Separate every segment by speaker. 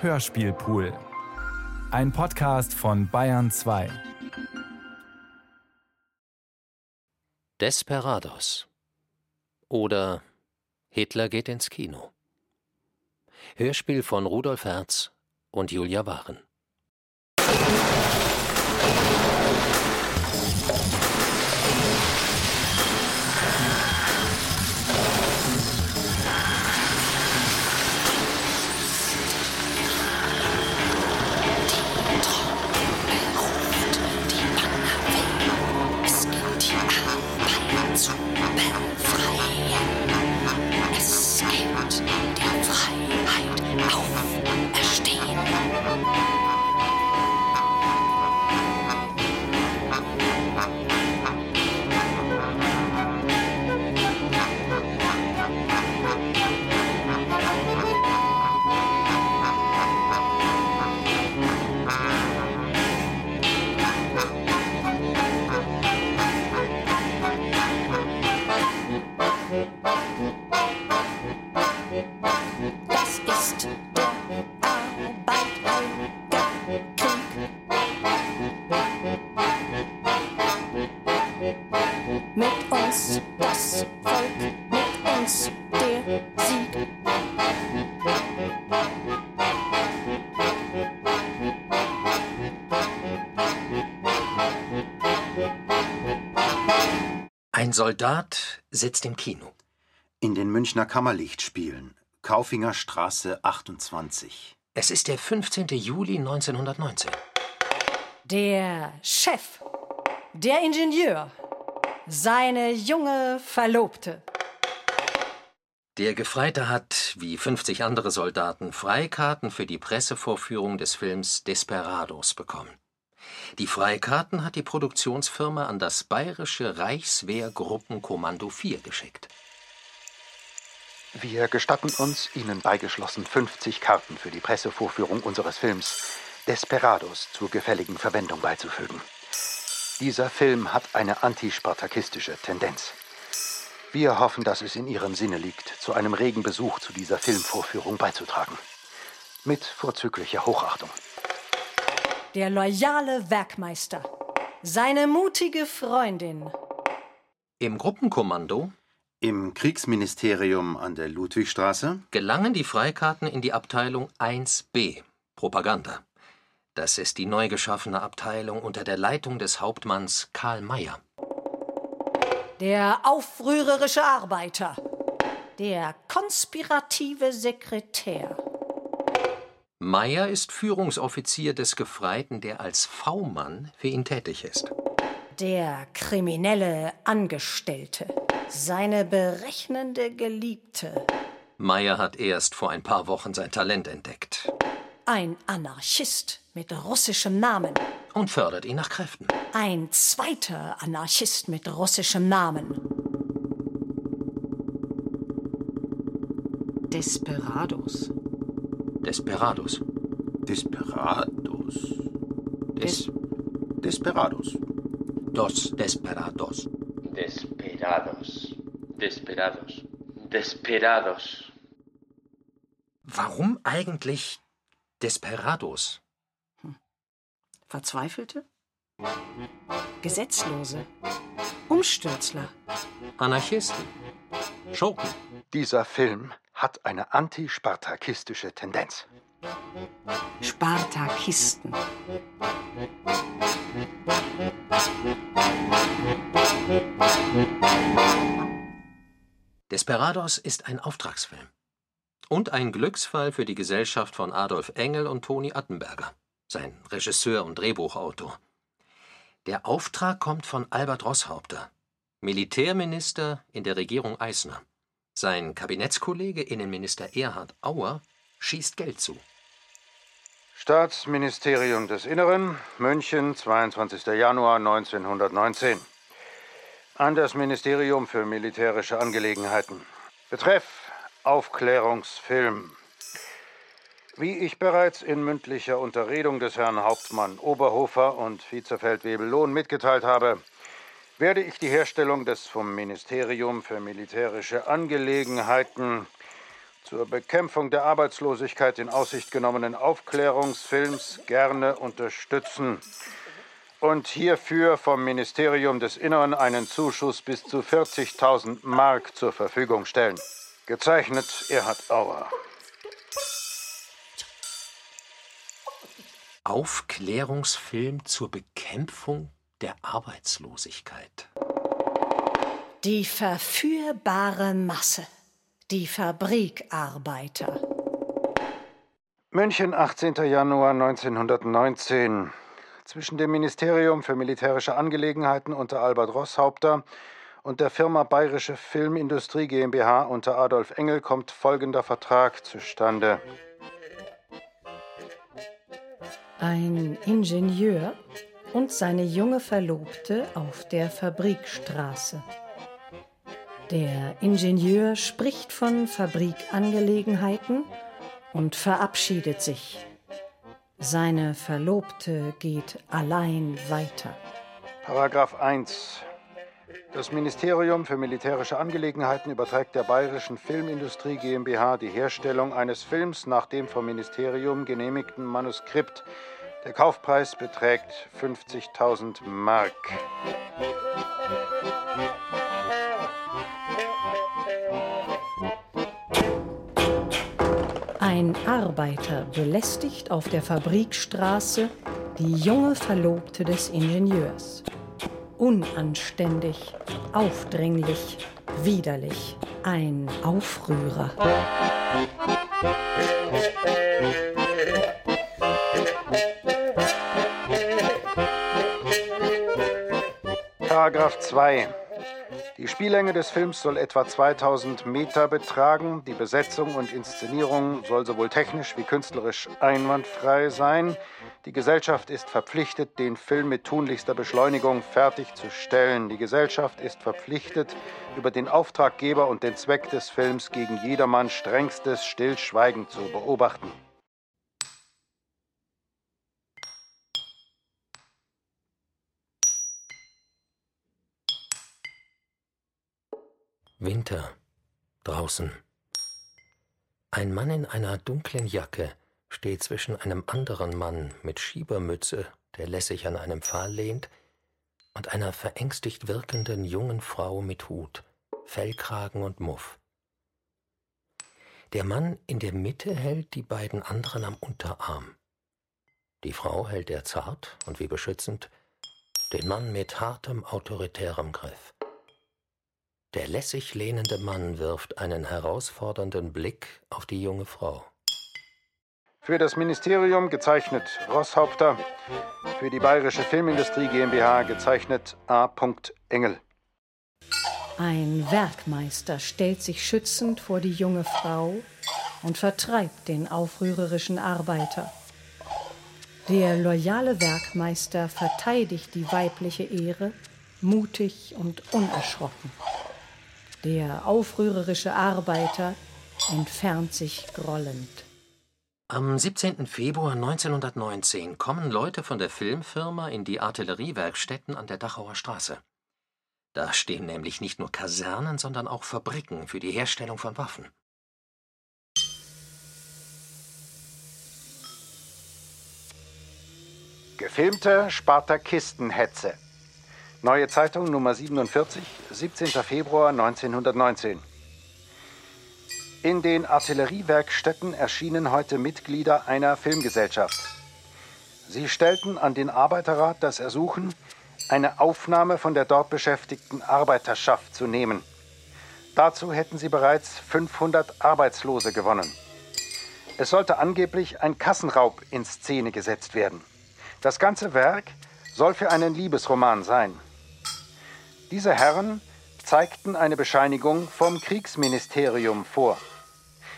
Speaker 1: Hörspielpool. Ein Podcast von Bayern 2.
Speaker 2: Desperados. Oder Hitler geht ins Kino. Hörspiel von Rudolf Herz und Julia Waren. Ein Soldat sitzt im Kino.
Speaker 3: In den Münchner Kammerlichtspielen. Kaufinger Straße 28.
Speaker 2: Es ist der 15. Juli 1919.
Speaker 4: Der Chef, der Ingenieur, seine junge Verlobte.
Speaker 2: Der Gefreite hat, wie 50 andere Soldaten, Freikarten für die Pressevorführung des Films Desperados bekommen. Die Freikarten hat die Produktionsfirma an das Bayerische Reichswehrgruppenkommando 4 geschickt.
Speaker 5: Wir gestatten uns, Ihnen beigeschlossen 50 Karten für die Pressevorführung unseres Films Desperados zur gefälligen Verwendung beizufügen. Dieser Film hat eine antispartakistische Tendenz. Wir hoffen, dass es in Ihrem Sinne liegt, zu einem regen Besuch zu dieser Filmvorführung beizutragen. Mit vorzüglicher Hochachtung.
Speaker 4: Der loyale Werkmeister, seine mutige Freundin.
Speaker 2: Im Gruppenkommando
Speaker 3: Im Kriegsministerium an der Ludwigstraße.
Speaker 2: gelangen die Freikarten in die Abteilung 1b Propaganda. Das ist die neu geschaffene Abteilung unter der Leitung des Hauptmanns Karl Mayer.
Speaker 4: Der aufrührerische Arbeiter. Der konspirative Sekretär.
Speaker 2: Mayer ist Führungsoffizier des Gefreiten, der als V-Mann für ihn tätig ist.
Speaker 4: Der kriminelle Angestellte. Seine berechnende Geliebte.
Speaker 2: Mayer hat erst vor ein paar Wochen sein Talent entdeckt
Speaker 4: Ein Anarchist mit russischem Namen.
Speaker 2: und fördert ihn nach Kräften.
Speaker 4: Ein zweiter Anarchist mit russischem Namen.
Speaker 6: Desperados.
Speaker 2: Desperados.
Speaker 3: Desperados.
Speaker 2: Des,
Speaker 3: Desperados.
Speaker 2: dos Desperados.
Speaker 7: Desperados. Desperados. Desperados.
Speaker 2: Warum eigentlich Desperados?
Speaker 6: Verzweifelte? Gesetzlose? Umstürzler?
Speaker 2: Anarchisten? Schurken?
Speaker 5: Dieser Film hat eine antispartakistische Tendenz.
Speaker 6: Spartakisten?
Speaker 2: Desperados ist ein Auftragsfilm. Und ein Glücksfall für die Gesellschaft von Adolf Engel und Toni Attenberger, sein Regisseur und Drehbuchautor. Der Auftrag kommt von Albert Rosshaupter, Militärminister in der Regierung Eisner. Sein Kabinettskollege Innenminister Erhard Auer schießt Geld zu.
Speaker 5: Staatsministerium des Inneren, München, 22. Januar 1919. An das Ministerium für militärische Angelegenheiten. Betreff Aufklärungsfilm. Wie ich bereits in mündlicher Unterredung des Herrn Hauptmann Oberhofer und Vizefeldwebel Lohn mitgeteilt habe, werde ich die Herstellung des vom Ministerium für militärische Angelegenheiten zur Bekämpfung der Arbeitslosigkeit in Aussicht genommenen Aufklärungsfilms gerne unterstützen und hierfür vom Ministerium des Innern einen Zuschuss bis zu 40.000 Mark zur Verfügung stellen. Gezeichnet Erhard Auer.
Speaker 2: Aufklärungsfilm zur Bekämpfung der Arbeitslosigkeit.
Speaker 4: Die verführbare Masse. Die Fabrikarbeiter.
Speaker 5: München, 18. Januar 1919. Zwischen dem Ministerium für militärische Angelegenheiten unter Albert Rosshaupter und der Firma Bayerische Filmindustrie GmbH unter Adolf Engel kommt folgender Vertrag zustande.
Speaker 4: Ein Ingenieur und seine junge Verlobte auf der Fabrikstraße. Der Ingenieur spricht von Fabrikangelegenheiten und verabschiedet sich. Seine Verlobte geht allein weiter.
Speaker 5: Paragraph 1. Das Ministerium für militärische Angelegenheiten überträgt der Bayerischen Filmindustrie GmbH die Herstellung eines Films nach dem vom Ministerium genehmigten Manuskript. Der Kaufpreis beträgt 50.000 Mark.
Speaker 4: Ein Arbeiter belästigt auf der Fabrikstraße die junge Verlobte des Ingenieurs. Unanständig, aufdringlich, widerlich. Ein Aufrührer.
Speaker 5: Paragraph 2. Die Spiellänge des Films soll etwa 2000 Meter betragen. Die Besetzung und Inszenierung soll sowohl technisch wie künstlerisch einwandfrei sein. Die Gesellschaft ist verpflichtet, den Film mit tunlichster Beschleunigung fertigzustellen. Die Gesellschaft ist verpflichtet, über den Auftraggeber und den Zweck des Films gegen jedermann strengstes Stillschweigen zu beobachten.
Speaker 2: Winter. Draußen. Ein Mann in einer dunklen Jacke steht zwischen einem anderen Mann mit Schiebermütze, der lässig an einem Pfahl lehnt, und einer verängstigt wirkenden jungen Frau mit Hut, Fellkragen und Muff. Der Mann in der Mitte hält die beiden anderen am Unterarm. Die Frau hält er zart und wie beschützend, den Mann mit hartem, autoritärem Griff. Der lässig lehnende Mann wirft einen herausfordernden Blick auf die junge Frau.
Speaker 5: Für das Ministerium gezeichnet Rosshaupter, für die Bayerische Filmindustrie GmbH gezeichnet A. Engel.
Speaker 4: Ein Werkmeister stellt sich schützend vor die junge Frau und vertreibt den aufrührerischen Arbeiter. Der loyale Werkmeister verteidigt die weibliche Ehre mutig und unerschrocken. Der aufrührerische Arbeiter entfernt sich grollend.
Speaker 2: Am 17. Februar 1919 kommen Leute von der Filmfirma in die Artilleriewerkstätten an der Dachauer Straße. Da stehen nämlich nicht nur Kasernen, sondern auch Fabriken für die Herstellung von Waffen.
Speaker 5: Gefilmte Spartakistenhetze. Neue Zeitung Nummer 47, 17. Februar 1919. In den Artilleriewerkstätten erschienen heute Mitglieder einer Filmgesellschaft. Sie stellten an den Arbeiterrat das Ersuchen, eine Aufnahme von der dort beschäftigten Arbeiterschaft zu nehmen. Dazu hätten sie bereits 500 Arbeitslose gewonnen. Es sollte angeblich ein Kassenraub in Szene gesetzt werden. Das ganze Werk soll für einen Liebesroman sein. Diese Herren zeigten eine Bescheinigung vom Kriegsministerium vor.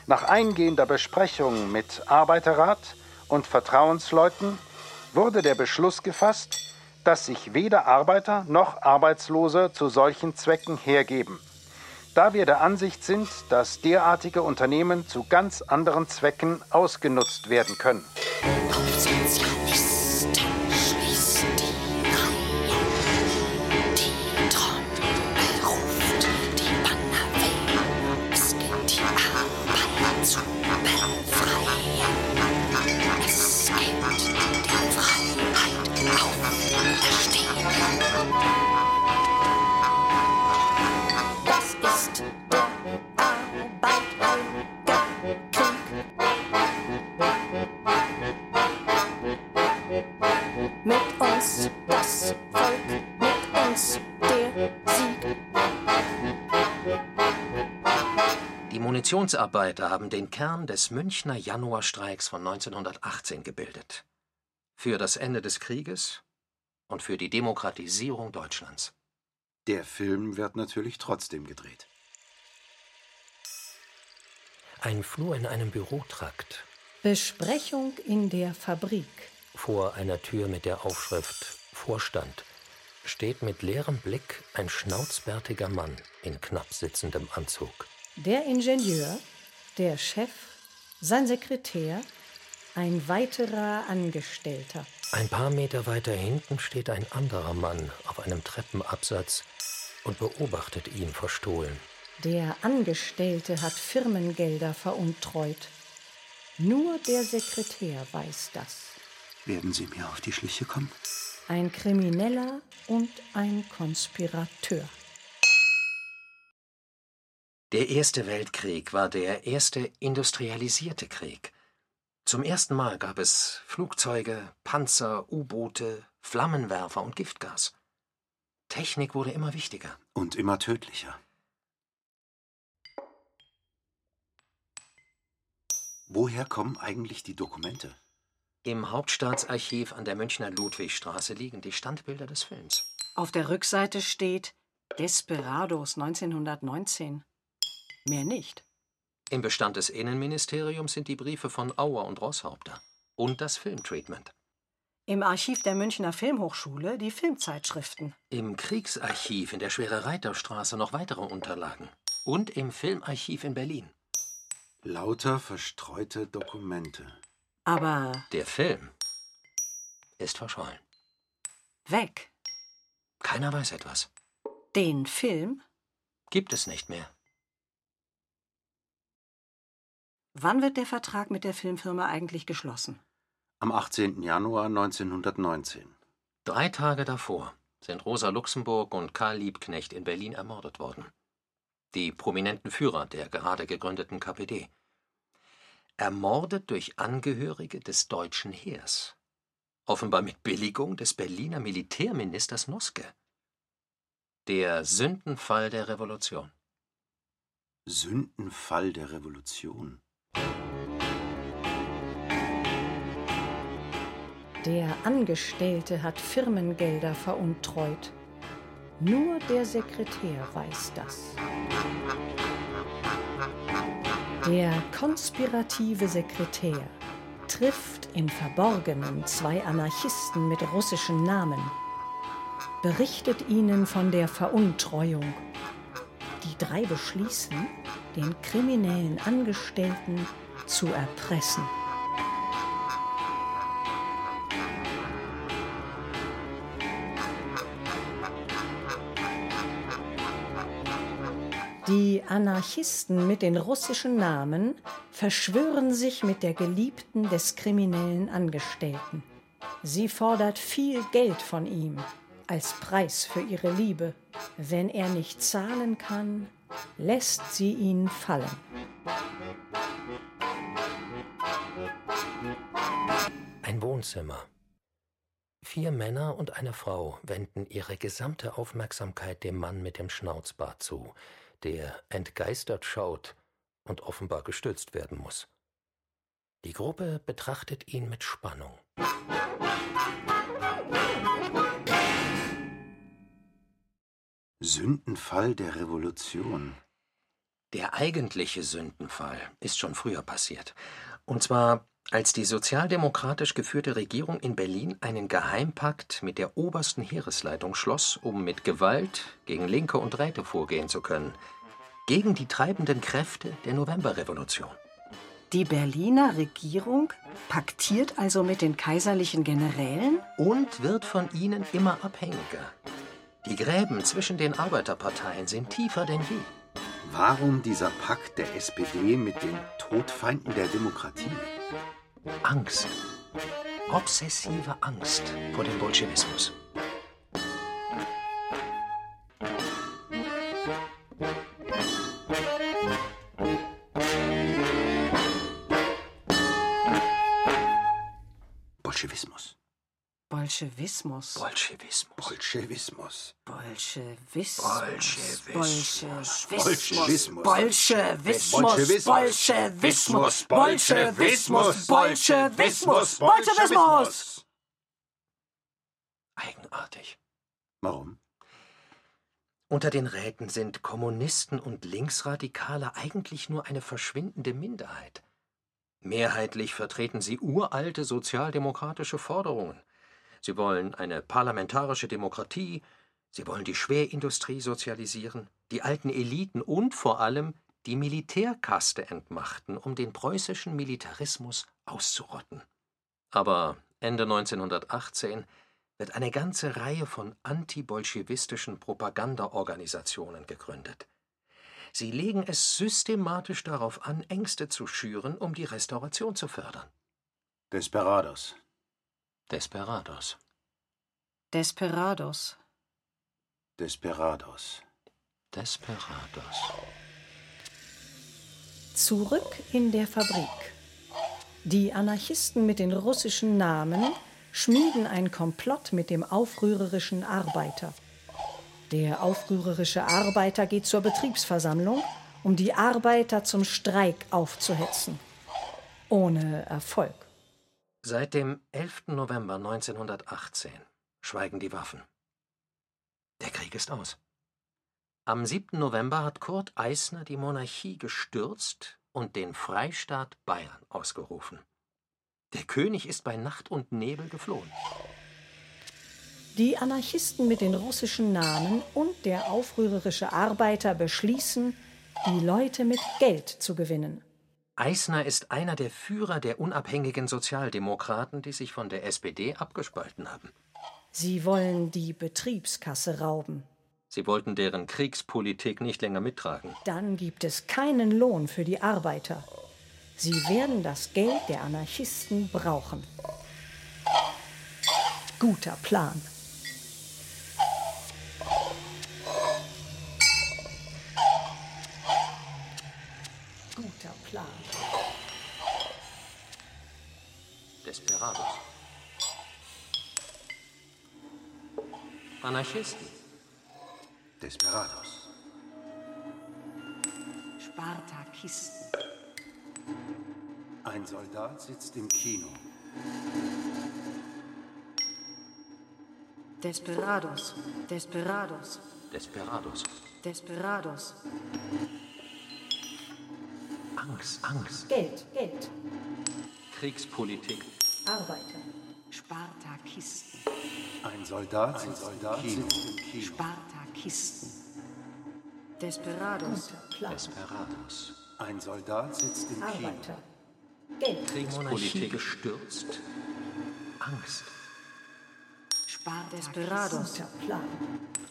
Speaker 5: Nach eingehender Besprechung mit Arbeiterrat und Vertrauensleuten wurde der Beschluss gefasst, dass sich weder Arbeiter noch Arbeitslose zu solchen Zwecken hergeben, da wir der Ansicht sind, dass derartige Unternehmen zu ganz anderen Zwecken ausgenutzt werden können.
Speaker 8: Mit das Volk, mit uns der Sieg.
Speaker 2: Die Munitionsarbeiter haben den Kern des Münchner Januarstreiks von 1918 gebildet. Für das Ende des Krieges und für die Demokratisierung Deutschlands.
Speaker 3: Der Film wird natürlich trotzdem gedreht.
Speaker 9: Ein Flur in einem Bürotrakt.
Speaker 4: Besprechung in der Fabrik.
Speaker 9: Vor einer Tür mit der Aufschrift Vorstand steht mit leerem Blick ein schnauzbärtiger Mann in knapp sitzendem Anzug.
Speaker 4: Der Ingenieur, der Chef, sein Sekretär, ein weiterer Angestellter.
Speaker 9: Ein paar Meter weiter hinten steht ein anderer Mann auf einem Treppenabsatz und beobachtet ihn verstohlen.
Speaker 4: Der Angestellte hat Firmengelder veruntreut. Nur der Sekretär weiß das.
Speaker 3: Werden Sie mir auf die Schliche kommen?
Speaker 4: Ein Krimineller und ein Konspirateur.
Speaker 2: Der Erste Weltkrieg war der erste industrialisierte Krieg. Zum ersten Mal gab es Flugzeuge, Panzer, U-Boote, Flammenwerfer und Giftgas. Technik wurde immer wichtiger.
Speaker 3: Und immer tödlicher. Woher kommen eigentlich die Dokumente?
Speaker 2: Im Hauptstaatsarchiv an der Münchner Ludwigstraße liegen die Standbilder des Films.
Speaker 6: Auf der Rückseite steht Desperados 1919. Mehr nicht.
Speaker 2: Im Bestand des Innenministeriums sind die Briefe von Auer und Rosshaupter und das Filmtreatment.
Speaker 6: Im Archiv der Münchner Filmhochschule die Filmzeitschriften.
Speaker 2: Im Kriegsarchiv in der Schwere Reiterstraße noch weitere Unterlagen. Und im Filmarchiv in Berlin.
Speaker 3: Lauter verstreute Dokumente.
Speaker 6: Aber
Speaker 2: Der Film ist verschollen.
Speaker 6: weg.
Speaker 2: Keiner weiß etwas.
Speaker 6: Den Film?
Speaker 2: Gibt es nicht mehr.
Speaker 6: Wann wird der Vertrag mit der Filmfirma eigentlich geschlossen?
Speaker 3: Am 18. Januar 1919.
Speaker 2: Drei Tage davor sind Rosa Luxemburg und Karl Liebknecht in Berlin ermordet worden. Die prominenten Führer der gerade gegründeten KPD. Ermordet durch Angehörige des deutschen Heers. Offenbar mit Billigung des Berliner Militärministers Noske. Der Sündenfall der Revolution.
Speaker 3: Sündenfall der Revolution.
Speaker 4: Der Angestellte hat Firmengelder veruntreut. Nur der Sekretär weiß das. Der konspirative Sekretär trifft im Verborgenen zwei Anarchisten mit russischen Namen, berichtet ihnen von der Veruntreuung. Die drei beschließen, den kriminellen Angestellten zu erpressen. Anarchisten mit den russischen Namen verschwören sich mit der Geliebten des kriminellen Angestellten. Sie fordert viel Geld von ihm als Preis für ihre Liebe. Wenn er nicht zahlen kann, lässt sie ihn fallen.
Speaker 9: Ein Wohnzimmer. Vier Männer und eine Frau wenden ihre gesamte Aufmerksamkeit dem Mann mit dem Schnauzbart zu, der entgeistert schaut und offenbar gestützt werden muss. Die Gruppe betrachtet ihn mit Spannung.
Speaker 3: Sündenfall der Revolution.
Speaker 2: Der eigentliche Sündenfall ist schon früher passiert. Und zwar, als die sozialdemokratisch geführte Regierung in Berlin einen Geheimpakt mit der obersten Heeresleitung schloss, um mit Gewalt gegen Linke und Räte vorgehen zu können. Gegen die treibenden Kräfte der Novemberrevolution.
Speaker 6: Die Berliner Regierung paktiert also mit den kaiserlichen Generälen?
Speaker 2: Und wird von ihnen immer abhängiger. Die Gräben zwischen den Arbeiterparteien sind tiefer denn je.
Speaker 3: Warum dieser Pakt der SPD mit den Todfeinden der Demokratie?
Speaker 2: Angst. Obsessive Angst vor dem Bolschewismus.
Speaker 3: Bolschewismus.
Speaker 6: Bolschewismus.
Speaker 2: Bolschewismus.
Speaker 3: Bolschewismus.
Speaker 6: Bolschewismus.
Speaker 2: Bolschewismus.
Speaker 6: Bolschewismus.
Speaker 3: Bolschewismus.
Speaker 6: Bolschewismus. Bolschewismus. Bolschewismus.
Speaker 2: Eigenartig.
Speaker 3: Warum?
Speaker 2: Unter den Räten sind Kommunisten und Linksradikale eigentlich nur eine verschwindende Minderheit. Mehrheitlich vertreten sie uralte sozialdemokratische Forderungen. Sie wollen eine parlamentarische Demokratie, sie wollen die Schwerindustrie sozialisieren, die alten Eliten und vor allem die Militärkaste entmachten, um den preußischen Militarismus auszurotten. Aber Ende 1918 wird eine ganze Reihe von antibolschewistischen Propagandaorganisationen gegründet. Sie legen es systematisch darauf an, Ängste zu schüren, um die Restauration zu fördern.
Speaker 3: Desperados.
Speaker 2: Desperados.
Speaker 6: Desperados.
Speaker 3: Desperados.
Speaker 2: Desperados.
Speaker 4: Zurück in der Fabrik. Die Anarchisten mit den russischen Namen schmieden ein Komplott mit dem aufrührerischen Arbeiter. Der aufrührerische Arbeiter geht zur Betriebsversammlung, um die Arbeiter zum Streik aufzuhetzen. Ohne Erfolg.
Speaker 2: Seit dem 11. November 1918 schweigen die Waffen. Der Krieg ist aus. Am 7. November hat Kurt Eisner die Monarchie gestürzt und den Freistaat Bayern ausgerufen. Der König ist bei Nacht und Nebel geflohen.
Speaker 4: Die Anarchisten mit den russischen Namen und der aufrührerische Arbeiter beschließen, die Leute mit Geld zu gewinnen.
Speaker 2: Eisner ist einer der Führer der unabhängigen Sozialdemokraten, die sich von der SPD abgespalten haben.
Speaker 4: Sie wollen die Betriebskasse rauben.
Speaker 2: Sie wollten deren Kriegspolitik nicht länger mittragen.
Speaker 4: Dann gibt es keinen Lohn für die Arbeiter. Sie werden das Geld der Anarchisten brauchen. Guter Plan. Guter Plan.
Speaker 2: Desperados. Anarchisten.
Speaker 3: Desperados.
Speaker 6: Spartakisten.
Speaker 3: Ein Soldat sitzt im Kino.
Speaker 6: Desperados. Desperados.
Speaker 2: Desperados.
Speaker 6: Desperados.
Speaker 2: Angst, Angst.
Speaker 4: Geld, Geld.
Speaker 2: Kriegspolitik.
Speaker 4: Arbeiter.
Speaker 6: Spartakisten.
Speaker 3: Ein Soldat, Ein Soldat sitzt im Kino.
Speaker 6: Spartakisten. Desperados.
Speaker 2: Desperados.
Speaker 3: Ein Soldat sitzt im Kino.
Speaker 4: Arbeiter. Geld.
Speaker 2: Kriegspolitik gestürzt. Angst.
Speaker 6: Desperados.
Speaker 4: Guter Plan.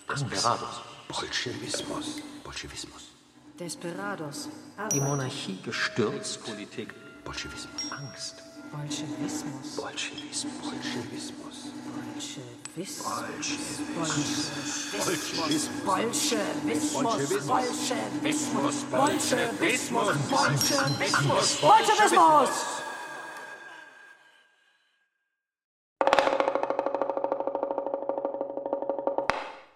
Speaker 2: Desperados.
Speaker 3: Bolschewismus. Bolschewismus.
Speaker 6: Desperados.
Speaker 2: Die Monarchie gestürzt. Politik.
Speaker 3: Bolschewismus.
Speaker 2: Angst.
Speaker 6: Bolschewismus.
Speaker 2: Bolschewismus.
Speaker 3: Bolschewismus.
Speaker 6: Bolschewismus.
Speaker 3: Bolschewismus.
Speaker 6: Bolschewismus. Bolschewismus. Bolschewismus. Bolschewismus. Bolschewismus.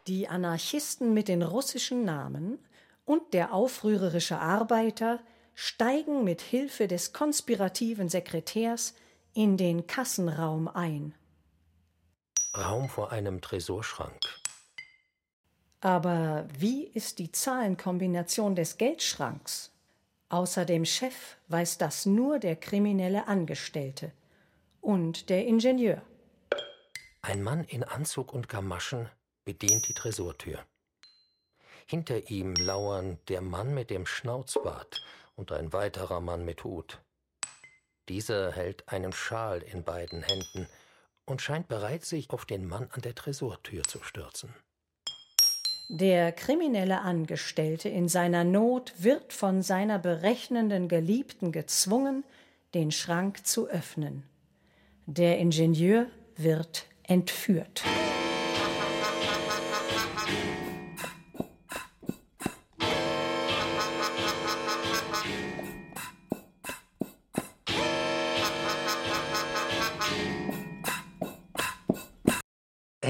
Speaker 4: Die Anarchisten mit den russischen Namen und der aufrührerische Arbeiter steigen mit Hilfe des konspirativen Sekretärs in den Kassenraum ein.
Speaker 9: Raum vor einem Tresorschrank.
Speaker 4: Aber wie ist die Zahlenkombination des Geldschranks? Außer dem Chef weiß das nur der kriminelle Angestellte und der Ingenieur.
Speaker 9: Ein Mann in Anzug und Gamaschen bedient die Tresortür. Hinter ihm lauern der Mann mit dem Schnauzbart und ein weiterer Mann mit Hut. Dieser hält einen Schal in beiden Händen und scheint bereit, sich auf den Mann an der Tresortür zu stürzen.
Speaker 4: Der kriminelle Angestellte in seiner Not wird von seiner berechnenden Geliebten gezwungen, den Schrank zu öffnen. Der Ingenieur wird entführt.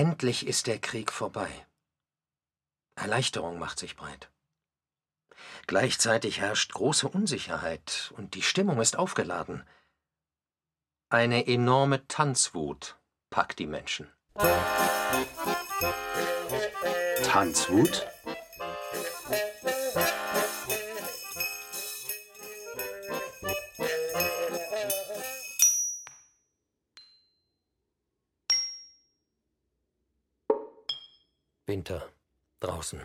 Speaker 2: Endlich ist der Krieg vorbei. Erleichterung macht sich breit. Gleichzeitig herrscht große Unsicherheit und die Stimmung ist aufgeladen. Eine enorme Tanzwut packt die Menschen.
Speaker 3: Tanzwut?
Speaker 9: Winter. Draußen.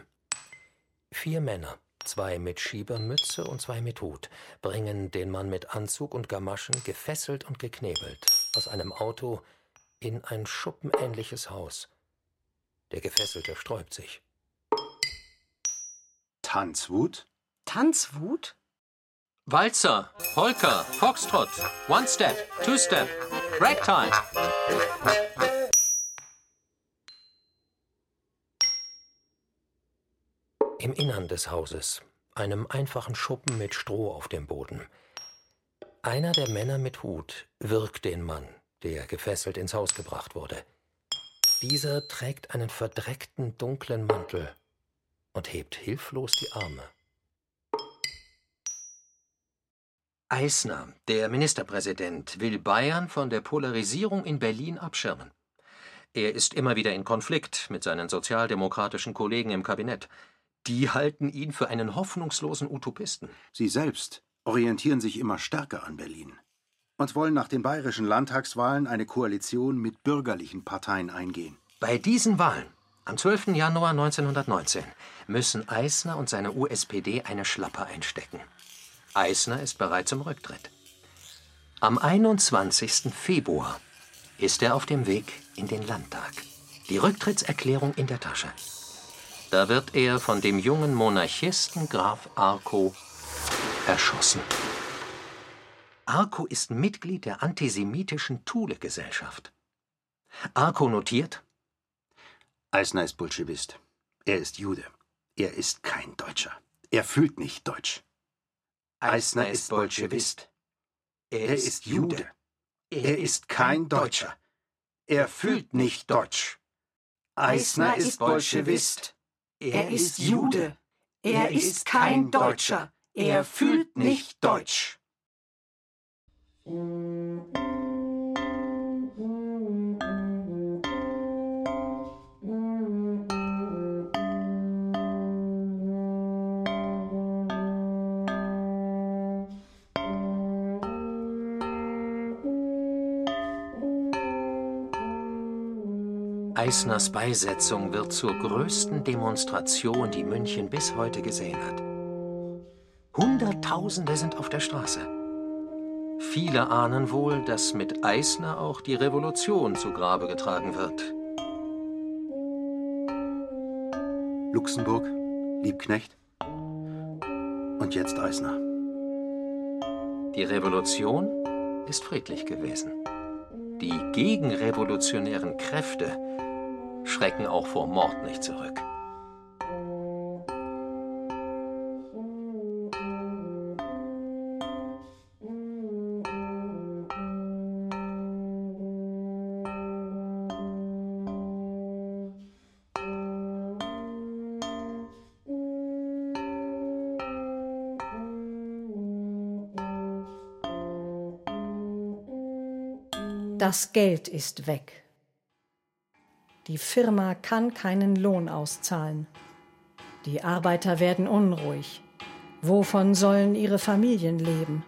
Speaker 9: Vier Männer, zwei mit Schiebermütze und zwei mit Hut, bringen den Mann mit Anzug und Gamaschen, gefesselt und geknebelt, aus einem Auto in ein schuppenähnliches Haus. Der Gefesselte sträubt sich.
Speaker 3: Tanzwut?
Speaker 6: Tanzwut?
Speaker 2: Walzer, Polka, Foxtrot, One Step, Two Step, Ragtime.
Speaker 9: Im Innern des Hauses, einem einfachen Schuppen mit Stroh auf dem Boden. Einer der Männer mit Hut wirkt den Mann, der gefesselt ins Haus gebracht wurde. Dieser trägt einen verdreckten dunklen Mantel und hebt hilflos die Arme.
Speaker 2: Eisner, der Ministerpräsident, will Bayern von der Polarisierung in Berlin abschirmen. Er ist immer wieder in Konflikt mit seinen sozialdemokratischen Kollegen im Kabinett. Die halten ihn für einen hoffnungslosen Utopisten.
Speaker 3: Sie selbst orientieren sich immer stärker an Berlin und wollen nach den bayerischen Landtagswahlen eine Koalition mit bürgerlichen Parteien eingehen.
Speaker 2: Bei diesen Wahlen am 12. Januar 1919 müssen Eisner und seine USPD eine Schlappe einstecken. Eisner ist bereit zum Rücktritt. Am 21. Februar ist er auf dem Weg in den Landtag. Die Rücktrittserklärung in der Tasche. Da wird er von dem jungen Monarchisten Graf Arco erschossen. Arco ist Mitglied der antisemitischen Thule-Gesellschaft. Arco notiert:
Speaker 3: Eisner ist Bolschewist. Er ist Jude. Er ist kein Deutscher. Er fühlt nicht Deutsch. Eisner ist Bolschewist. Er ist Jude. Er ist kein Deutscher. Er fühlt nicht Deutsch. Eisner ist Bolschewist.
Speaker 6: Er ist Jude. Er ist kein Deutscher. Er fühlt nicht Deutsch.
Speaker 2: Eisners Beisetzung wird zur größten Demonstration, die München bis heute gesehen hat. Hunderttausende sind auf der Straße. Viele ahnen wohl, dass mit Eisner auch die Revolution zu Grabe getragen wird.
Speaker 3: Luxemburg, Liebknecht und jetzt Eisner.
Speaker 2: Die Revolution ist friedlich gewesen. Die gegenrevolutionären Kräfte schrecken auch vor Mord nicht zurück.
Speaker 4: Das Geld ist weg. Die Firma kann keinen Lohn auszahlen. Die Arbeiter werden unruhig. Wovon sollen ihre Familien leben?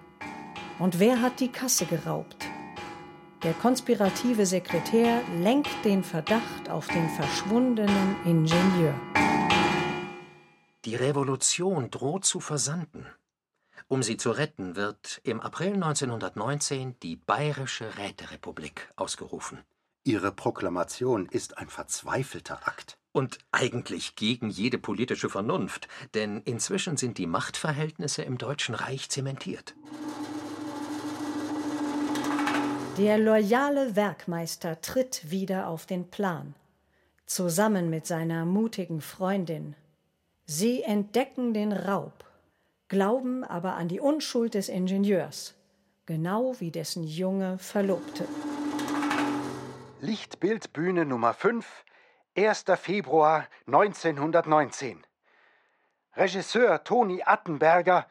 Speaker 4: Und wer hat die Kasse geraubt? Der konspirative Sekretär lenkt den Verdacht auf den verschwundenen Ingenieur.
Speaker 2: Die Revolution droht zu versanden. Um sie zu retten, wird im April 1919 die Bayerische Räterepublik ausgerufen.
Speaker 3: Ihre Proklamation ist ein verzweifelter Akt.
Speaker 2: Und eigentlich gegen jede politische Vernunft, denn inzwischen sind die Machtverhältnisse im Deutschen Reich zementiert.
Speaker 4: Der loyale Werkmeister tritt wieder auf den Plan, zusammen mit seiner mutigen Freundin. Sie entdecken den Raub, glauben aber an die Unschuld des Ingenieurs, genau wie dessen junge Verlobte.
Speaker 5: Lichtbildbühne Nummer 5, 1. Februar 1919. Regisseur Toni Attenberger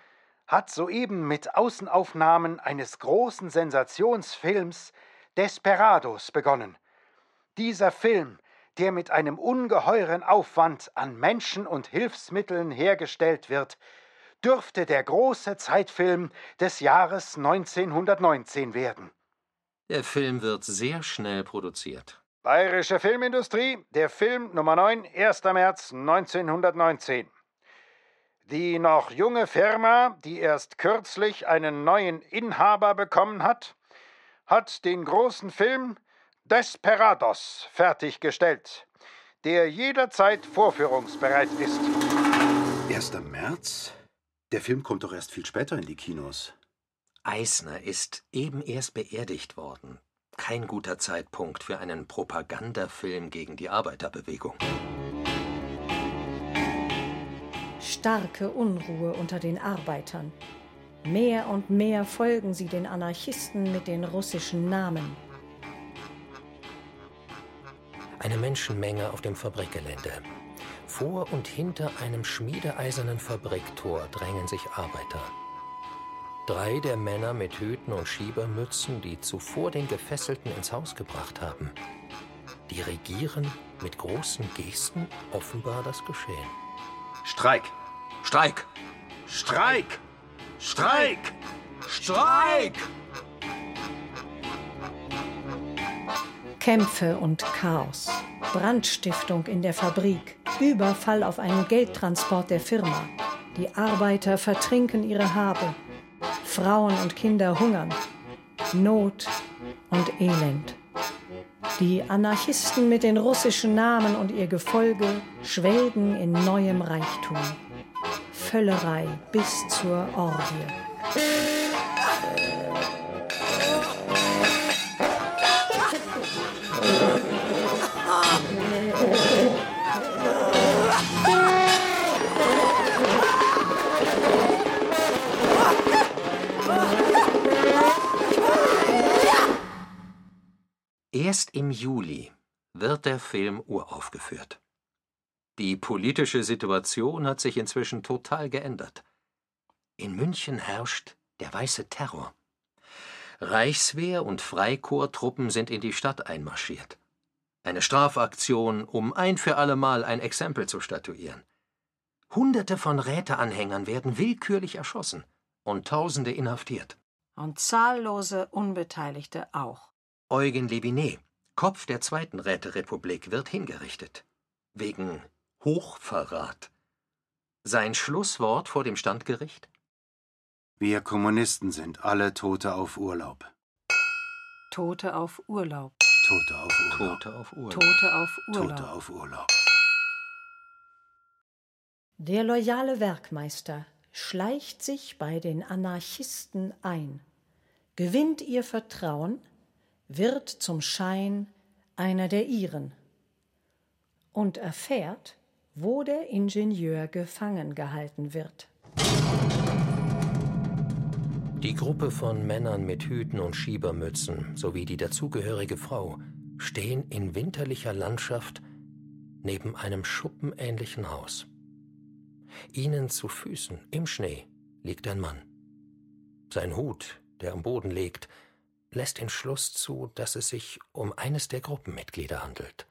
Speaker 5: hat soeben mit Außenaufnahmen eines großen Sensationsfilms Desperados begonnen. Dieser Film, der mit einem ungeheuren Aufwand an Menschen und Hilfsmitteln hergestellt wird, dürfte der große Zeitfilm des Jahres 1919 werden.
Speaker 2: Der Film wird sehr schnell produziert.
Speaker 5: Bayerische Filmindustrie, der Film Nummer 9, 1. März 1919. Die noch junge Firma, die erst kürzlich einen neuen Inhaber bekommen hat, hat den großen Film Desperados fertiggestellt, der jederzeit vorführungsbereit ist.
Speaker 3: 1. März? Der Film kommt doch erst viel später in die Kinos.
Speaker 2: Eisner ist eben erst beerdigt worden. Kein guter Zeitpunkt für einen Propagandafilm gegen die Arbeiterbewegung.
Speaker 4: Starke Unruhe unter den Arbeitern. Mehr und mehr folgen sie den Anarchisten mit den russischen Namen.
Speaker 9: Eine Menschenmenge auf dem Fabrikgelände. Vor und hinter einem schmiedeeisernen Fabriktor drängen sich Arbeiter. Drei der Männer mit Hüten und Schiebermützen, die zuvor den Gefesselten ins Haus gebracht haben, dirigieren mit großen Gesten offenbar das Geschehen.
Speaker 3: Streik!
Speaker 2: Streik!
Speaker 3: Streik! Streik!
Speaker 2: Streik!
Speaker 4: Kämpfe und Chaos. Brandstiftung in der Fabrik. Überfall auf einen Geldtransport der Firma. Die Arbeiter vertrinken ihre Habe. Frauen und Kinder hungern. Not und Elend. Die Anarchisten mit den russischen Namen und ihr Gefolge schwelgen in neuem Reichtum. Völlerei bis zur Orgie.
Speaker 2: Erst im Juli wird der Film uraufgeführt. Die politische Situation hat sich inzwischen total geändert. In München herrscht der weiße Terror. Reichswehr und Freikorpstruppen sind in die Stadt einmarschiert. Eine Strafaktion, um ein für allemal ein Exempel zu statuieren. Hunderte von Räteanhängern werden willkürlich erschossen und Tausende inhaftiert.
Speaker 6: Und zahllose Unbeteiligte auch.
Speaker 2: Eugen Levinet, Kopf der Zweiten Räterepublik, wird hingerichtet. Wegen Hochverrat. Sein Schlusswort vor dem Standgericht?
Speaker 3: Wir Kommunisten sind alle Tote auf Urlaub.
Speaker 6: Tote auf Urlaub.
Speaker 3: Tote auf Urlaub.
Speaker 2: Tote auf Urlaub.
Speaker 6: Tote auf Urlaub.
Speaker 3: Tote auf Urlaub.
Speaker 4: Der loyale Werkmeister schleicht sich bei den Anarchisten ein, gewinnt ihr Vertrauen, wird zum Schein einer der ihren und erfährt, wo der Ingenieur gefangen gehalten wird.
Speaker 9: Die Gruppe von Männern mit Hüten und Schiebermützen sowie die dazugehörige Frau stehen in winterlicher Landschaft neben einem schuppenähnlichen Haus. Ihnen zu Füßen im Schnee liegt ein Mann. Sein Hut, der am Boden liegt, lässt den Schluss zu, dass es sich um eines der Gruppenmitglieder handelt.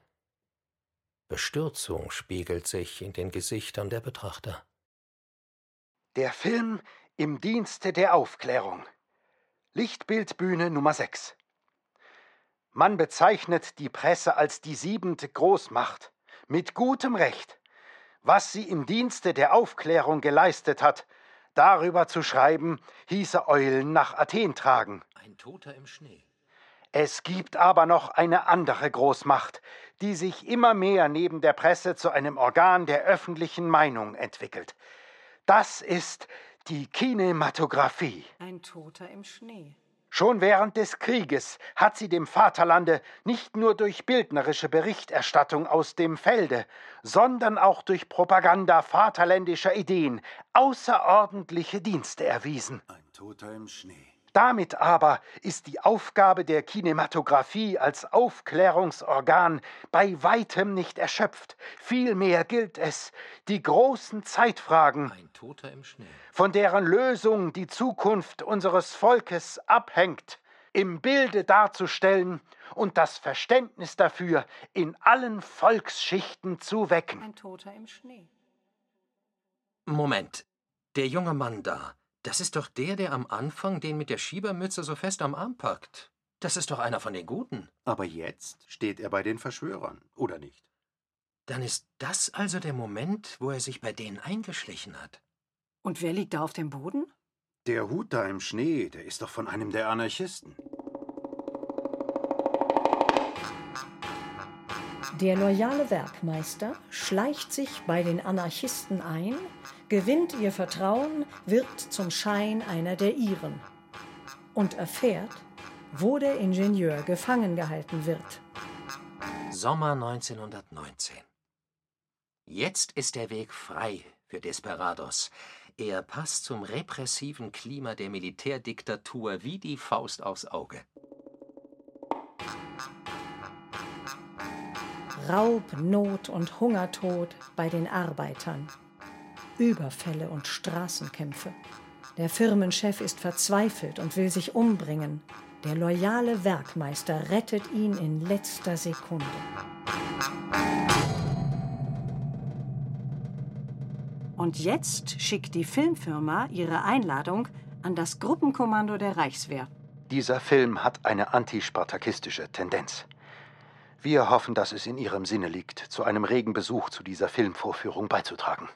Speaker 9: Bestürzung spiegelt sich in den Gesichtern der Betrachter.
Speaker 5: Der Film im Dienste der Aufklärung. Lichtbildbühne Nummer 6. Man bezeichnet die Presse als die siebente Großmacht. Mit gutem Recht. Was sie im Dienste der Aufklärung geleistet hat, darüber zu schreiben, hieße Eulen nach Athen tragen.
Speaker 2: Ein Toter im Schnee.
Speaker 5: Es gibt aber noch eine andere Großmacht, die sich immer mehr neben der Presse zu einem Organ der öffentlichen Meinung entwickelt. Das ist die Kinematographie.
Speaker 6: Ein Toter im Schnee.
Speaker 5: Schon während des Krieges hat sie dem Vaterlande nicht nur durch bildnerische Berichterstattung aus dem Felde, sondern auch durch Propaganda vaterländischer Ideen außerordentliche Dienste erwiesen.
Speaker 3: Ein Toter im Schnee.
Speaker 5: Damit aber ist die Aufgabe der Kinematographie als Aufklärungsorgan bei weitem nicht erschöpft. Vielmehr gilt es, die großen Zeitfragen, von deren Lösung die Zukunft unseres Volkes abhängt, im Bilde darzustellen und das Verständnis dafür in allen Volksschichten zu wecken.
Speaker 4: Ein Toter im Schnee.
Speaker 2: Moment, der junge Mann da, das ist doch der, der am Anfang den mit der Schiebermütze so fest am Arm packt. Das ist doch einer von den Guten.
Speaker 3: Aber jetzt steht er bei den Verschwörern, oder nicht?
Speaker 2: Dann ist das also der Moment, wo er sich bei denen eingeschlichen hat.
Speaker 6: Und wer liegt da auf dem Boden?
Speaker 3: Der Hut da im Schnee, der ist doch von einem der Anarchisten.
Speaker 4: Der loyale Werkmeister schleicht sich bei den Anarchisten ein, gewinnt ihr Vertrauen, wird zum Schein einer der ihren und erfährt, wo der Ingenieur gefangen gehalten wird.
Speaker 2: Sommer 1919. Jetzt ist der Weg frei für Desperados. Er passt zum repressiven Klima der Militärdiktatur wie die Faust aufs Auge.
Speaker 4: Raub, Not und Hungertod bei den Arbeitern. Überfälle und Straßenkämpfe. Der Firmenchef ist verzweifelt und will sich umbringen. Der loyale Werkmeister rettet ihn in letzter Sekunde. Und jetzt schickt die Filmfirma ihre Einladung an das Gruppenkommando der Reichswehr.
Speaker 5: Dieser Film hat eine antispartakistische Tendenz. Wir hoffen, dass es in Ihrem Sinne liegt, zu einem regen Besuch zu dieser Filmvorführung beizutragen.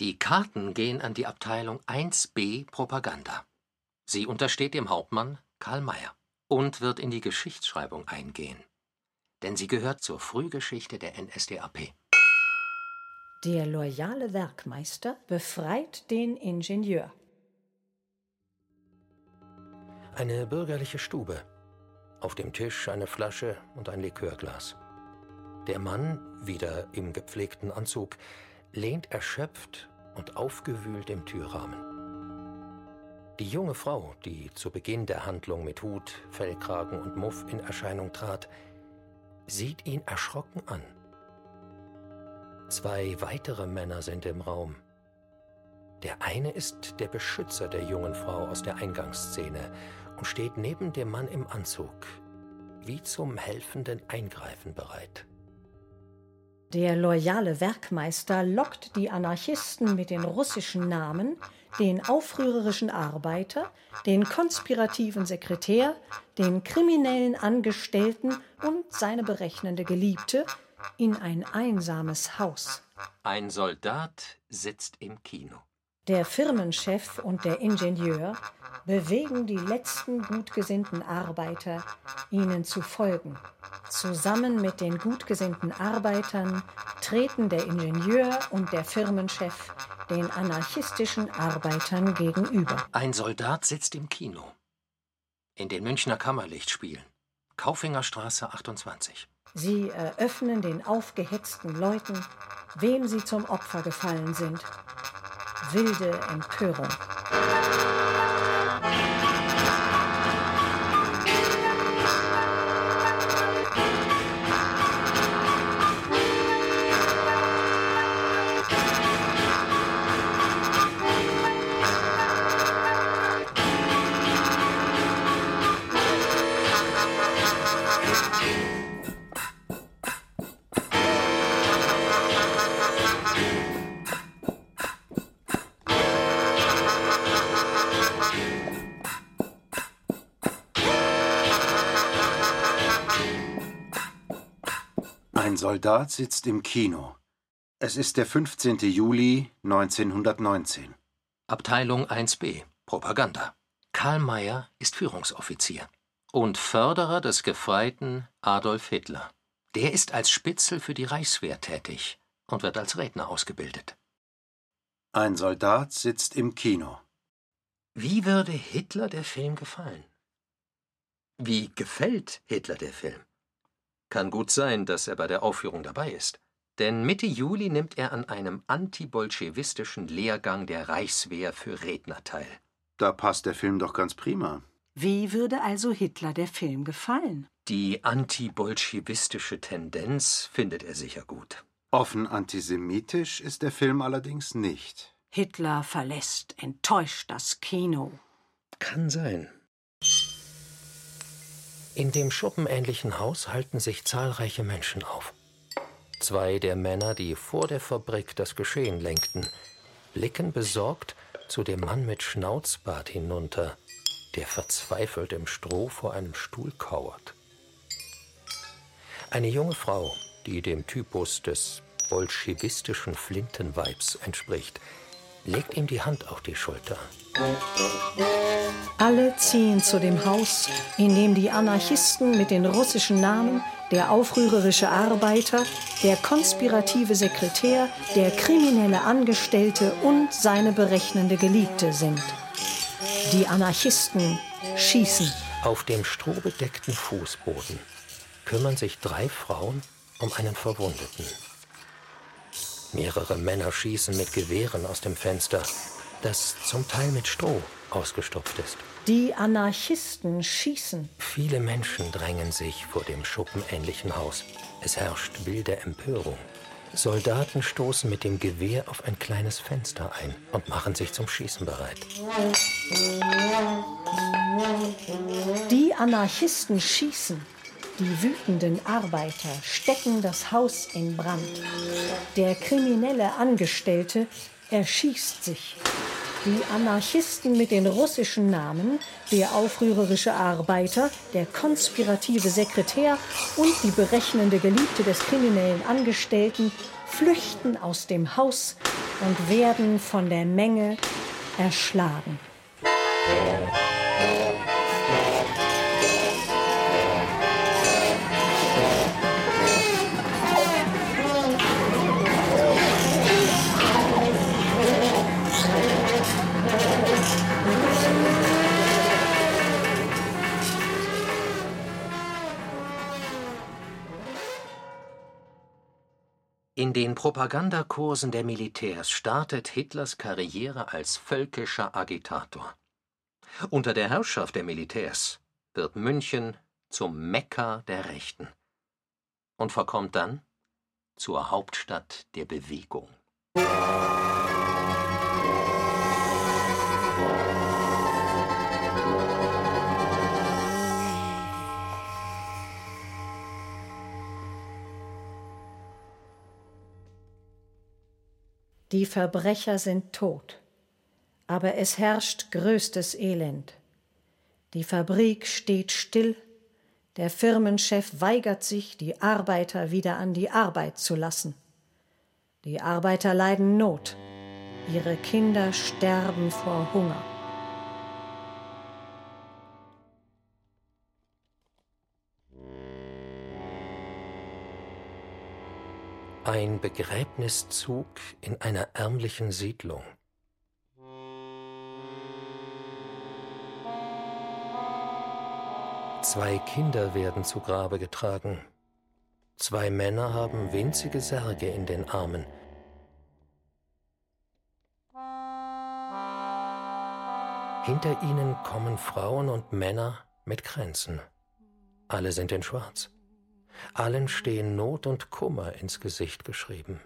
Speaker 2: Die Karten gehen an die Abteilung 1b Propaganda. Sie untersteht dem Hauptmann Karl Mayer und wird in die Geschichtsschreibung eingehen. Denn sie gehört zur Frühgeschichte der NSDAP.
Speaker 4: Der loyale Werkmeister befreit den Ingenieur.
Speaker 9: Eine bürgerliche Stube. Auf dem Tisch eine Flasche und ein Likörglas. Der Mann, wieder im gepflegten Anzug, lehnt erschöpft und aufgewühlt im Türrahmen. Die junge Frau, die zu Beginn der Handlung mit Hut, Fellkragen und Muff in Erscheinung trat, sieht ihn erschrocken an. Zwei weitere Männer sind im Raum. Der eine ist der Beschützer der jungen Frau aus der Eingangsszene und steht neben dem Mann im Anzug, wie zum helfenden Eingreifen bereit.
Speaker 4: Der loyale Werkmeister lockt die Anarchisten mit den russischen Namen, den aufrührerischen Arbeiter, den konspirativen Sekretär, den kriminellen Angestellten und seine berechnende Geliebte in ein einsames Haus.
Speaker 2: Ein Soldat sitzt im Kino.
Speaker 4: Der Firmenchef und der Ingenieur bewegen die letzten gutgesinnten Arbeiter, ihnen zu folgen. Zusammen mit den gutgesinnten Arbeitern treten der Ingenieur und der Firmenchef den anarchistischen Arbeitern gegenüber.
Speaker 2: Ein Soldat sitzt im Kino. In den Münchner Kammerlichtspielen. Kaufingerstraße 28.
Speaker 4: Sie eröffnen den aufgehetzten Leuten, wem sie zum Opfer gefallen sind. Wilde Empörung.
Speaker 3: Soldat sitzt im Kino. Es ist der 15. Juli 1919.
Speaker 2: Abteilung 1b Propaganda. Karl Mayer ist Führungsoffizier und Förderer des Gefreiten Adolf Hitler. Der ist als Spitzel für die Reichswehr tätig und wird als Redner ausgebildet.
Speaker 3: Ein Soldat sitzt im Kino.
Speaker 2: Wie würde Hitler der Film gefallen? Wie gefällt Hitler der Film? Kann gut sein, dass er bei der Aufführung dabei ist. Denn Mitte Juli nimmt er an einem antibolschewistischen Lehrgang der Reichswehr für Redner teil.
Speaker 3: Da passt der Film doch ganz prima.
Speaker 10: Wie würde also Hitler der Film gefallen?
Speaker 11: Die antibolschewistische Tendenz findet er sicher gut.
Speaker 3: Offen antisemitisch ist der Film allerdings nicht.
Speaker 10: Hitler verlässt enttäuscht das Kino.
Speaker 11: Kann sein.
Speaker 2: In dem schuppenähnlichen Haus halten sich zahlreiche Menschen auf. Zwei der Männer, die vor der Fabrik das Geschehen lenkten, blicken besorgt zu dem Mann mit Schnauzbart hinunter, der verzweifelt im Stroh vor einem Stuhl kauert. Eine junge Frau, die dem Typus des bolschewistischen Flintenweibs entspricht, legt ihm die Hand auf die Schulter.
Speaker 4: Alle ziehen zu dem Haus, in dem die Anarchisten mit den russischen Namen der aufrührerische Arbeiter, der konspirative Sekretär, der kriminelle Angestellte und seine berechnende Geliebte sind. Die Anarchisten schießen.
Speaker 2: Auf dem strohbedeckten Fußboden kümmern sich drei Frauen um einen Verwundeten. Mehrere Männer schießen mit Gewehren aus dem Fenster, das zum Teil mit Stroh ausgestopft ist.
Speaker 4: Die Anarchisten schießen.
Speaker 2: Viele Menschen drängen sich vor dem schuppenähnlichen Haus. Es herrscht wilde Empörung. Soldaten stoßen mit dem Gewehr auf ein kleines Fenster ein und machen sich zum Schießen bereit.
Speaker 4: Die Anarchisten schießen. Die wütenden Arbeiter stecken das Haus in Brand. Der kriminelle Angestellte erschießt sich. Die Anarchisten mit den russischen Namen, der aufrührerische Arbeiter, der konspirative Sekretär und die berechnende Geliebte des kriminellen Angestellten flüchten aus dem Haus und werden von der Menge erschlagen.
Speaker 11: In den Propagandakursen der Militärs startet Hitlers Karriere als völkischer Agitator. Unter der Herrschaft der Militärs wird München zum Mekka der Rechten und verkommt dann zur Hauptstadt der Bewegung.
Speaker 4: Die Verbrecher sind tot, aber es herrscht größtes Elend. Die Fabrik steht still, der Firmenchef weigert sich, die Arbeiter wieder an die Arbeit zu lassen. Die Arbeiter leiden Not, ihre Kinder sterben vor Hunger.
Speaker 2: Ein Begräbniszug in einer ärmlichen Siedlung. Zwei Kinder werden zu Grabe getragen. Zwei Männer haben winzige Särge in den Armen. Hinter ihnen kommen Frauen und Männer mit Kränzen. Alle sind in Schwarz. Allen stehen Not und Kummer ins Gesicht geschrieben.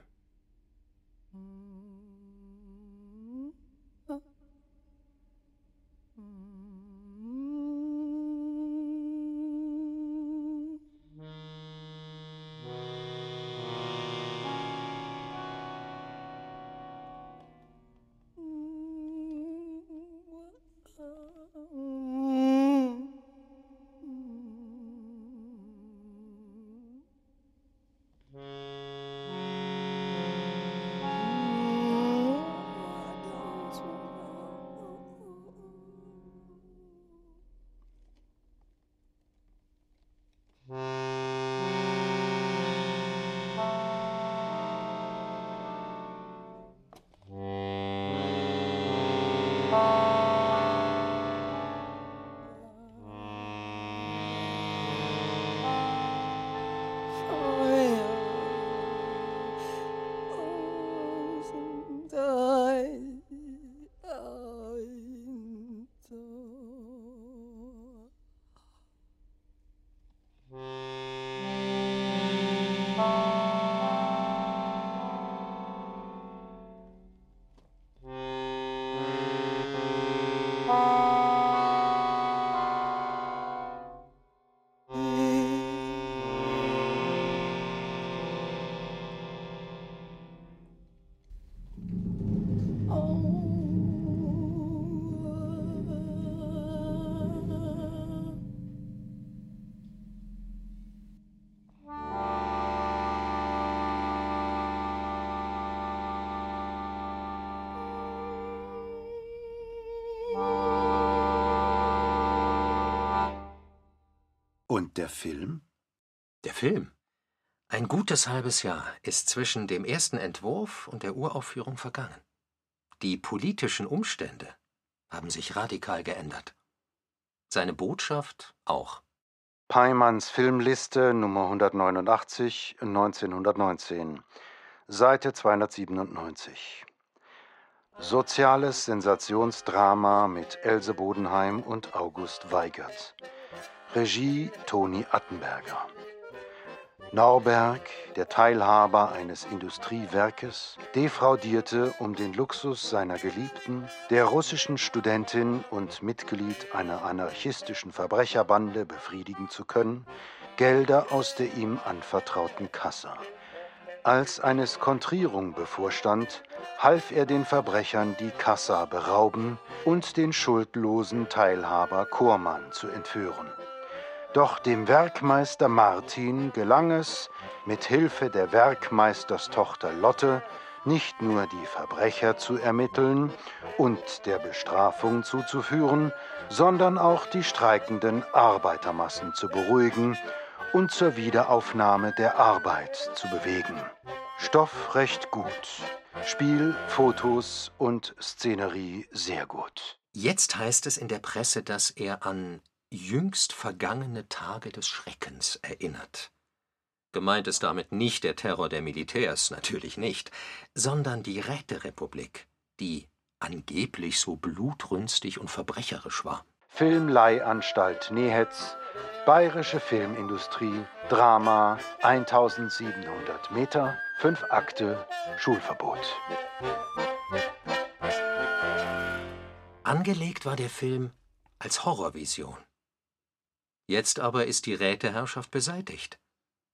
Speaker 3: Und der Film?
Speaker 2: Der Film? Ein gutes halbes Jahr ist zwischen dem ersten Entwurf und der Uraufführung vergangen. Die politischen Umstände haben sich radikal geändert. Seine Botschaft auch.
Speaker 5: Peimanns Filmliste Nummer 189, 1919, Seite 297. Soziales Sensationsdrama mit Else Bodenheim und August Weigert. Regie Toni Attenberger. Norberg, der Teilhaber eines Industriewerkes, defraudierte um den Luxus seiner Geliebten, der russischen Studentin und Mitglied einer anarchistischen Verbrecherbande befriedigen zu können, Gelder aus der ihm anvertrauten Kasse. Als eine Skontrierung bevorstand, half er den Verbrechern die Kassa berauben und den schuldlosen Teilhaber Kormann zu entführen. Doch dem Werkmeister Martin gelang es, mit Hilfe der Werkmeisterstochter Lotte nicht nur die Verbrecher zu ermitteln und der Bestrafung zuzuführen, sondern auch die streikenden Arbeitermassen zu beruhigen und zur Wiederaufnahme der Arbeit zu bewegen. Stoff recht gut, Spiel, Fotos und Szenerie sehr gut.
Speaker 2: Jetzt heißt es in der Presse, dass er an jüngst vergangene Tage des Schreckens erinnert. Gemeint ist damit nicht der Terror der Militärs, natürlich nicht, sondern die Räterepublik, die angeblich so blutrünstig und verbrecherisch war.
Speaker 5: Filmleihanstalt Nehetz, Bayerische Filmindustrie, Drama, 1700 Meter, 5 Akte, Schulverbot.
Speaker 2: Angelegt war der Film als Horrorvision. Jetzt aber ist die Räteherrschaft beseitigt.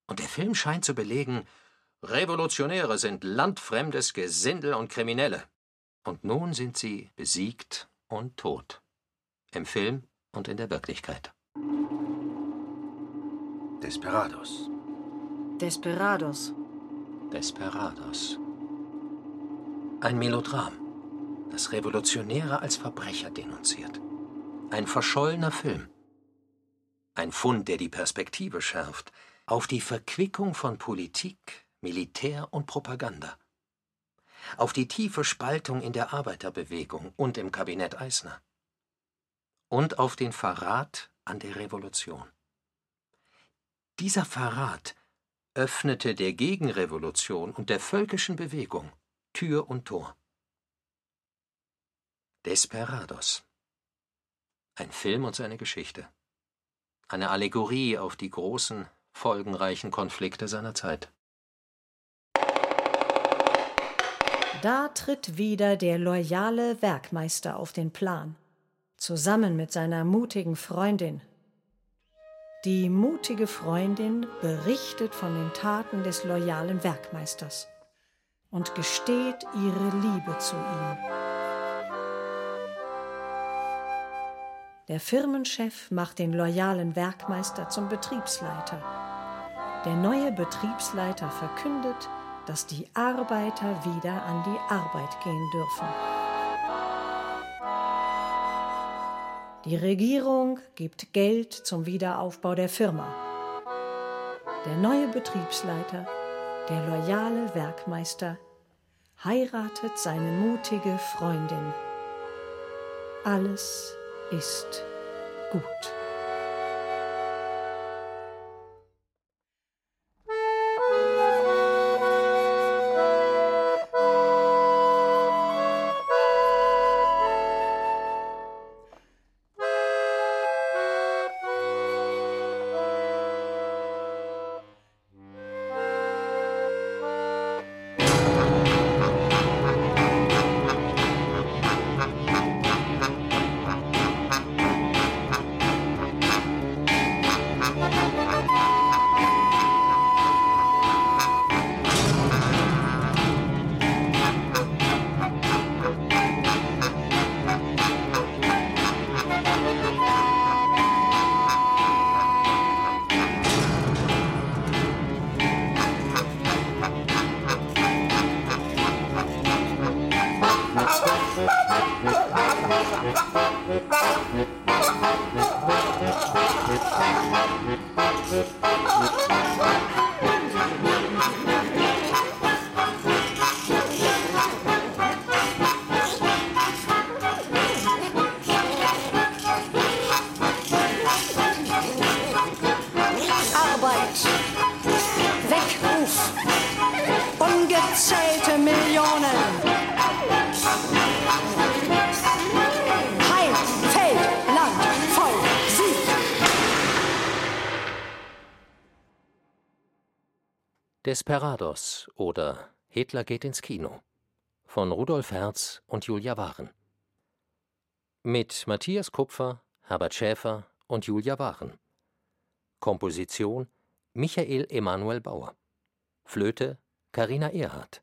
Speaker 2: Und der Film scheint zu belegen, Revolutionäre sind landfremdes Gesindel und Kriminelle. Und nun sind sie besiegt und tot. Im Film und in der Wirklichkeit.
Speaker 3: Desperados.
Speaker 6: Desperados.
Speaker 2: Desperados. Ein Melodram, das Revolutionäre als Verbrecher denunziert. Ein verschollener Film. Ein Fund, der die Perspektive schärft auf die Verquickung von Politik, Militär und Propaganda. Auf die tiefe Spaltung in der Arbeiterbewegung und im Kabinett Eisner. Und auf den Verrat an der Revolution. Dieser Verrat öffnete der Gegenrevolution und der völkischen Bewegung Tür und Tor. Desperados. Ein Film und seine Geschichte eine Allegorie auf die großen, folgenreichen Konflikte seiner Zeit.
Speaker 4: Da tritt wieder der loyale Werkmeister auf den Plan, zusammen mit seiner mutigen Freundin. Die mutige Freundin berichtet von den Taten des loyalen Werkmeisters und gesteht ihre Liebe zu ihm. Der Firmenchef macht den loyalen Werkmeister zum Betriebsleiter. Der neue Betriebsleiter verkündet, dass die Arbeiter wieder an die Arbeit gehen dürfen. Die Regierung gibt Geld zum Wiederaufbau der Firma. Der neue Betriebsleiter, der loyale Werkmeister, heiratet seine mutige Freundin. Alles ist gut.
Speaker 2: Desperados oder Hitler geht ins Kino von Rudolf Herz und Julia Waren. Mit Matthias Kupfer, Herbert Schäfer und Julia Waren. Komposition Michael Emanuel Bauer. Flöte Karina Erhardt.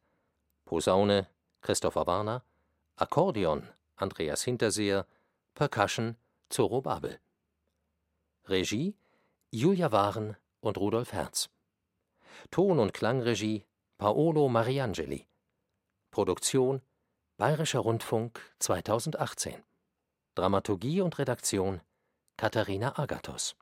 Speaker 2: Posaune Christopher Warner. Akkordeon Andreas Hinterseher. Percussion Zorro Babel. Regie Julia Waren und Rudolf Herz. Ton- und Klangregie Paolo Mariangeli. Produktion Bayerischer Rundfunk 2018. Dramaturgie und Redaktion Katharina Agathos